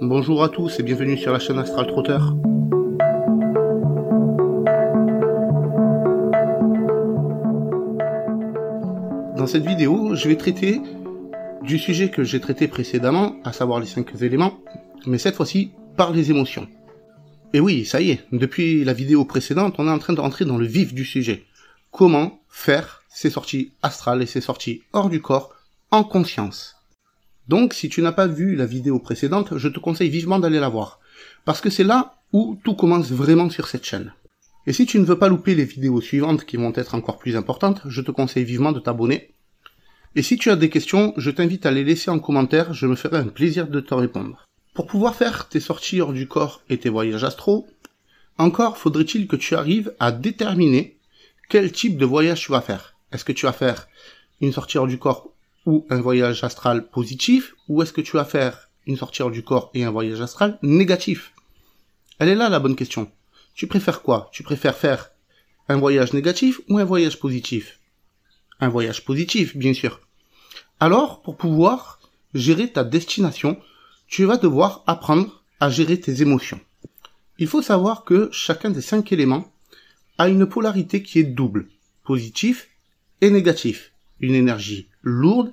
Bonjour à tous et bienvenue sur la chaîne Astral Trotter. Dans cette vidéo, je vais traiter du sujet que j'ai traité précédemment, à savoir les cinq éléments, mais cette fois-ci par les émotions. Et oui, ça y est, depuis la vidéo précédente, on est en train de rentrer dans le vif du sujet. Comment faire ces sorties astrales et ces sorties hors du corps en conscience? Donc, si tu n'as pas vu la vidéo précédente, je te conseille vivement d'aller la voir. Parce que c'est là où tout commence vraiment sur cette chaîne. Et si tu ne veux pas louper les vidéos suivantes qui vont être encore plus importantes, je te conseille vivement de t'abonner. Et si tu as des questions, je t'invite à les laisser en commentaire, je me ferai un plaisir de te répondre. Pour pouvoir faire tes sorties hors du corps et tes voyages astro, encore faudrait-il que tu arrives à déterminer quel type de voyage tu vas faire. Est-ce que tu vas faire une sortie hors du corps ou un voyage astral positif, ou est-ce que tu vas faire une sortie du corps et un voyage astral négatif? Elle est là la bonne question. Tu préfères quoi? Tu préfères faire un voyage négatif ou un voyage positif? Un voyage positif, bien sûr. Alors, pour pouvoir gérer ta destination, tu vas devoir apprendre à gérer tes émotions. Il faut savoir que chacun des cinq éléments a une polarité qui est double, positif et négatif. Une énergie lourde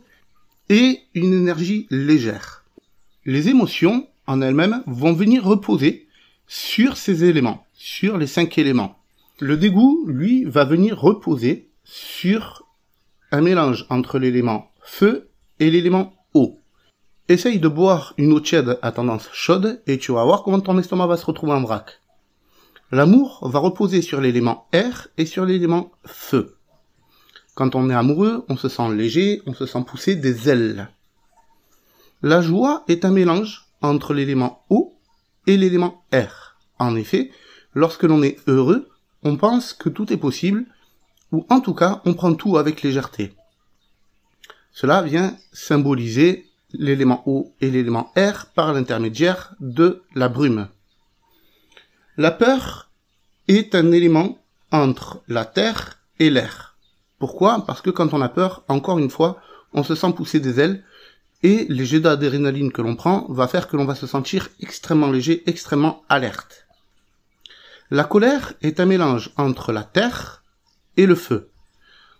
et une énergie légère. Les émotions en elles-mêmes vont venir reposer sur ces éléments, sur les cinq éléments. Le dégoût, lui, va venir reposer sur un mélange entre l'élément feu et l'élément eau. Essaye de boire une eau tiède à tendance chaude et tu vas voir comment ton estomac va se retrouver en vrac. L'amour va reposer sur l'élément air et sur l'élément feu. Quand on est amoureux, on se sent léger, on se sent pousser des ailes. La joie est un mélange entre l'élément eau et l'élément air. En effet, lorsque l'on est heureux, on pense que tout est possible, ou en tout cas, on prend tout avec légèreté. Cela vient symboliser l'élément eau et l'élément air par l'intermédiaire de la brume. La peur est un élément entre la terre et l'air. Pourquoi? Parce que quand on a peur, encore une fois, on se sent pousser des ailes et les jets d'adrénaline que l'on prend va faire que l'on va se sentir extrêmement léger, extrêmement alerte. La colère est un mélange entre la terre et le feu.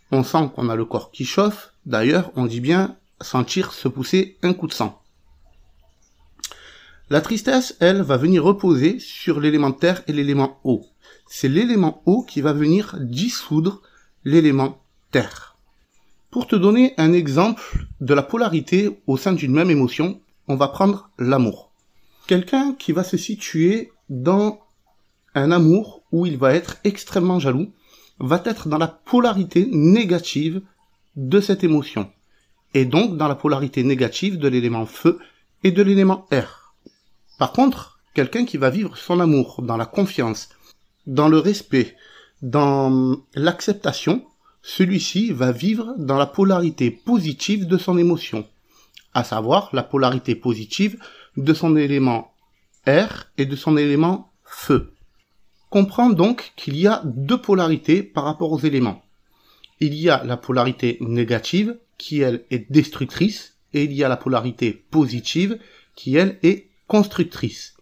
On sent qu'on a le corps qui chauffe, d'ailleurs on dit bien sentir se pousser un coup de sang. La tristesse, elle, va venir reposer sur l'élément terre et l'élément eau. C'est l'élément eau qui va venir dissoudre l'élément pour te donner un exemple de la polarité au sein d'une même émotion, on va prendre l'amour. Quelqu'un qui va se situer dans un amour où il va être extrêmement jaloux, va être dans la polarité négative de cette émotion. Et donc dans la polarité négative de l'élément feu et de l'élément air. Par contre, quelqu'un qui va vivre son amour dans la confiance, dans le respect, dans l'acceptation, celui-ci va vivre dans la polarité positive de son émotion, à savoir la polarité positive de son élément air et de son élément feu. Comprends donc qu'il y a deux polarités par rapport aux éléments. Il y a la polarité négative qui elle est destructrice et il y a la polarité positive qui elle est constructrice.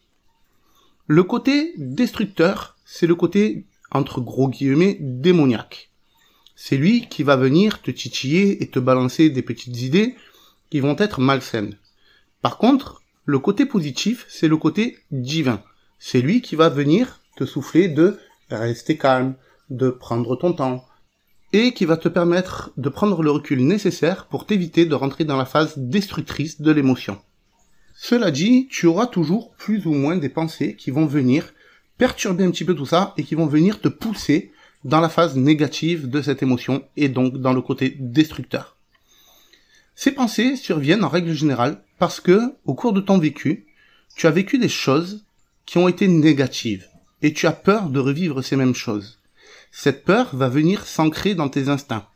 Le côté destructeur, c'est le côté entre gros guillemets démoniaque. C'est lui qui va venir te titiller et te balancer des petites idées qui vont être malsaines. Par contre, le côté positif, c'est le côté divin. C'est lui qui va venir te souffler de rester calme, de prendre ton temps, et qui va te permettre de prendre le recul nécessaire pour t'éviter de rentrer dans la phase destructrice de l'émotion. Cela dit, tu auras toujours plus ou moins des pensées qui vont venir perturber un petit peu tout ça et qui vont venir te pousser dans la phase négative de cette émotion et donc dans le côté destructeur. Ces pensées surviennent en règle générale parce que, au cours de ton vécu, tu as vécu des choses qui ont été négatives et tu as peur de revivre ces mêmes choses. Cette peur va venir s'ancrer dans tes instincts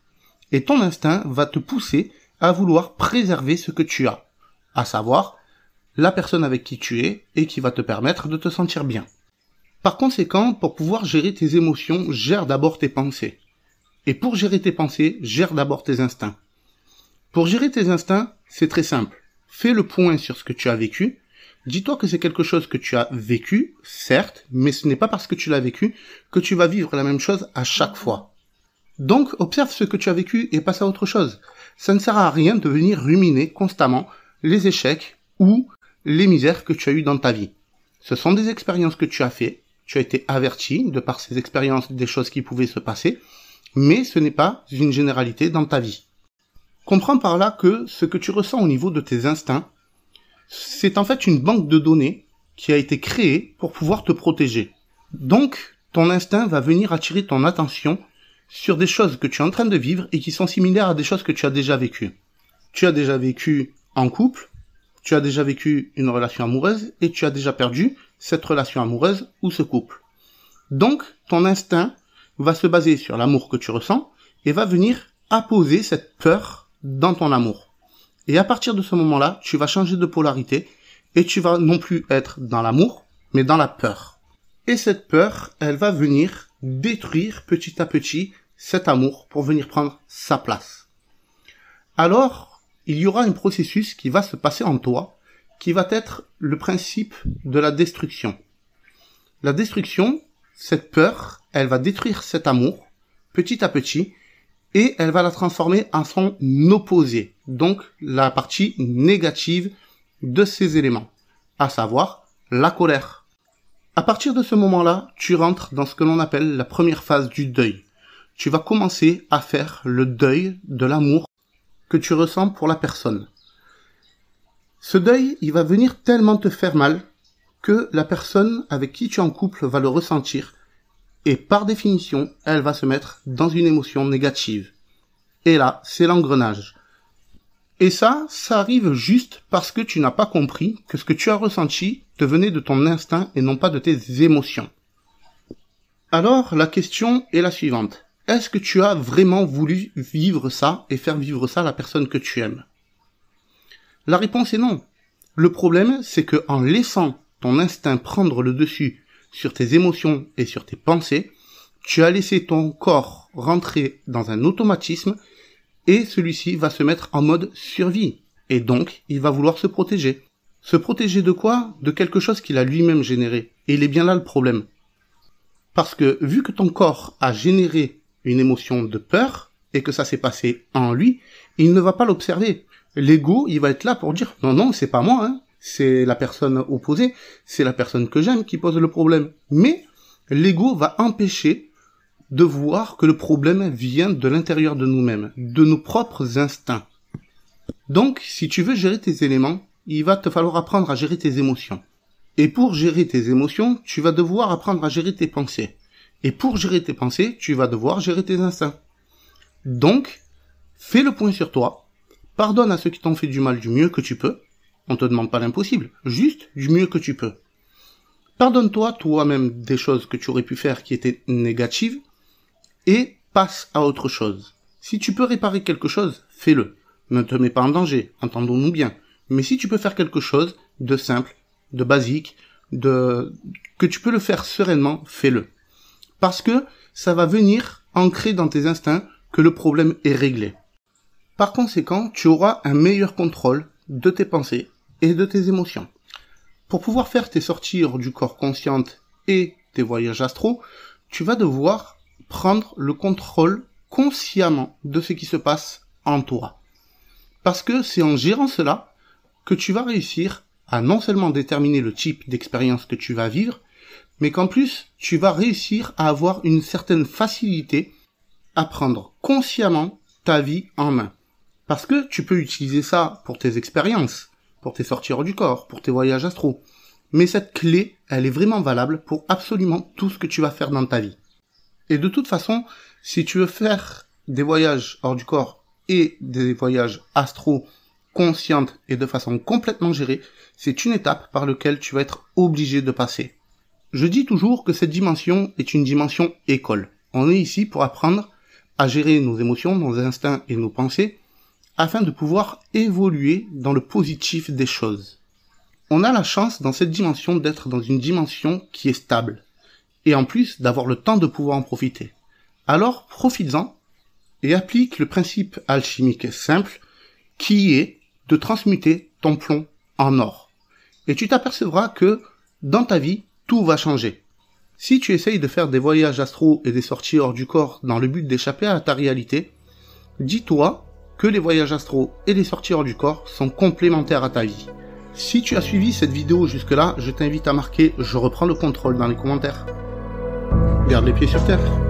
et ton instinct va te pousser à vouloir préserver ce que tu as, à savoir la personne avec qui tu es et qui va te permettre de te sentir bien. Par conséquent, pour pouvoir gérer tes émotions, gère d'abord tes pensées. Et pour gérer tes pensées, gère d'abord tes instincts. Pour gérer tes instincts, c'est très simple. Fais le point sur ce que tu as vécu, Dis-toi que c'est quelque chose que tu as vécu, certes, mais ce n'est pas parce que tu l'as vécu que tu vas vivre la même chose à chaque fois. Donc, observe ce que tu as vécu et passe à autre chose. Ça ne sert à rien de venir ruminer constamment les échecs ou les misères que tu as eues dans ta vie. Ce sont des expériences que tu as fait, tu as été averti de par ces expériences des choses qui pouvaient se passer, mais ce n'est pas une généralité dans ta vie. Comprends par là que ce que tu ressens au niveau de tes instincts c'est en fait une banque de données qui a été créée pour pouvoir te protéger. Donc, ton instinct va venir attirer ton attention sur des choses que tu es en train de vivre et qui sont similaires à des choses que tu as déjà vécues. Tu as déjà vécu en couple, tu as déjà vécu une relation amoureuse et tu as déjà perdu cette relation amoureuse ou ce couple. Donc, ton instinct va se baser sur l'amour que tu ressens et va venir apposer cette peur dans ton amour. Et à partir de ce moment-là, tu vas changer de polarité et tu vas non plus être dans l'amour, mais dans la peur. Et cette peur, elle va venir détruire petit à petit cet amour pour venir prendre sa place. Alors, il y aura un processus qui va se passer en toi, qui va être le principe de la destruction. La destruction, cette peur, elle va détruire cet amour petit à petit et elle va la transformer en son opposé, donc la partie négative de ces éléments, à savoir la colère. À partir de ce moment-là, tu rentres dans ce que l'on appelle la première phase du deuil. Tu vas commencer à faire le deuil de l'amour que tu ressens pour la personne. Ce deuil, il va venir tellement te faire mal que la personne avec qui tu es en couple va le ressentir et par définition, elle va se mettre dans une émotion négative. Et là, c'est l'engrenage. Et ça, ça arrive juste parce que tu n'as pas compris que ce que tu as ressenti te venait de ton instinct et non pas de tes émotions. Alors, la question est la suivante. Est-ce que tu as vraiment voulu vivre ça et faire vivre ça à la personne que tu aimes? La réponse est non. Le problème, c'est que en laissant ton instinct prendre le dessus sur tes émotions et sur tes pensées, tu as laissé ton corps rentrer dans un automatisme et celui-ci va se mettre en mode survie. Et donc, il va vouloir se protéger. Se protéger de quoi? De quelque chose qu'il a lui-même généré. Et il est bien là le problème. Parce que vu que ton corps a généré une émotion de peur, et que ça s'est passé en lui, il ne va pas l'observer. L'ego, il va être là pour dire non, non, c'est pas moi, hein c'est la personne opposée, c'est la personne que j'aime qui pose le problème. Mais l'ego va empêcher de voir que le problème vient de l'intérieur de nous-mêmes, de nos propres instincts. Donc, si tu veux gérer tes éléments, il va te falloir apprendre à gérer tes émotions. Et pour gérer tes émotions, tu vas devoir apprendre à gérer tes pensées. Et pour gérer tes pensées, tu vas devoir gérer tes instincts. Donc, fais le point sur toi, pardonne à ceux qui t'ont fait du mal du mieux que tu peux, on te demande pas l'impossible, juste du mieux que tu peux. Pardonne-toi toi-même des choses que tu aurais pu faire qui étaient négatives et passe à autre chose. Si tu peux réparer quelque chose, fais-le. Ne te mets pas en danger, entendons-nous bien. Mais si tu peux faire quelque chose de simple, de basique, de que tu peux le faire sereinement, fais-le. Parce que ça va venir ancrer dans tes instincts que le problème est réglé. Par conséquent, tu auras un meilleur contrôle de tes pensées et de tes émotions. Pour pouvoir faire tes sorties du corps consciente et tes voyages astro, tu vas devoir prendre le contrôle consciemment de ce qui se passe en toi. Parce que c'est en gérant cela que tu vas réussir à non seulement déterminer le type d'expérience que tu vas vivre, mais qu'en plus tu vas réussir à avoir une certaine facilité à prendre consciemment ta vie en main. Parce que tu peux utiliser ça pour tes expériences, pour tes sorties hors du corps, pour tes voyages astro. Mais cette clé, elle est vraiment valable pour absolument tout ce que tu vas faire dans ta vie. Et de toute façon, si tu veux faire des voyages hors du corps et des voyages astro conscientes et de façon complètement gérée, c'est une étape par laquelle tu vas être obligé de passer. Je dis toujours que cette dimension est une dimension école. On est ici pour apprendre à gérer nos émotions, nos instincts et nos pensées afin de pouvoir évoluer dans le positif des choses. On a la chance dans cette dimension d'être dans une dimension qui est stable, et en plus d'avoir le temps de pouvoir en profiter. Alors profites-en et applique le principe alchimique simple qui est de transmuter ton plomb en or. et tu t'apercevras que dans ta vie, tout va changer. Si tu essayes de faire des voyages astro et des sorties hors du corps dans le but d'échapper à ta réalité, dis-toi que les voyages astro et les sorties hors du corps sont complémentaires à ta vie. Si tu as suivi cette vidéo jusque là, je t'invite à marquer je reprends le contrôle dans les commentaires. Garde les pieds sur terre.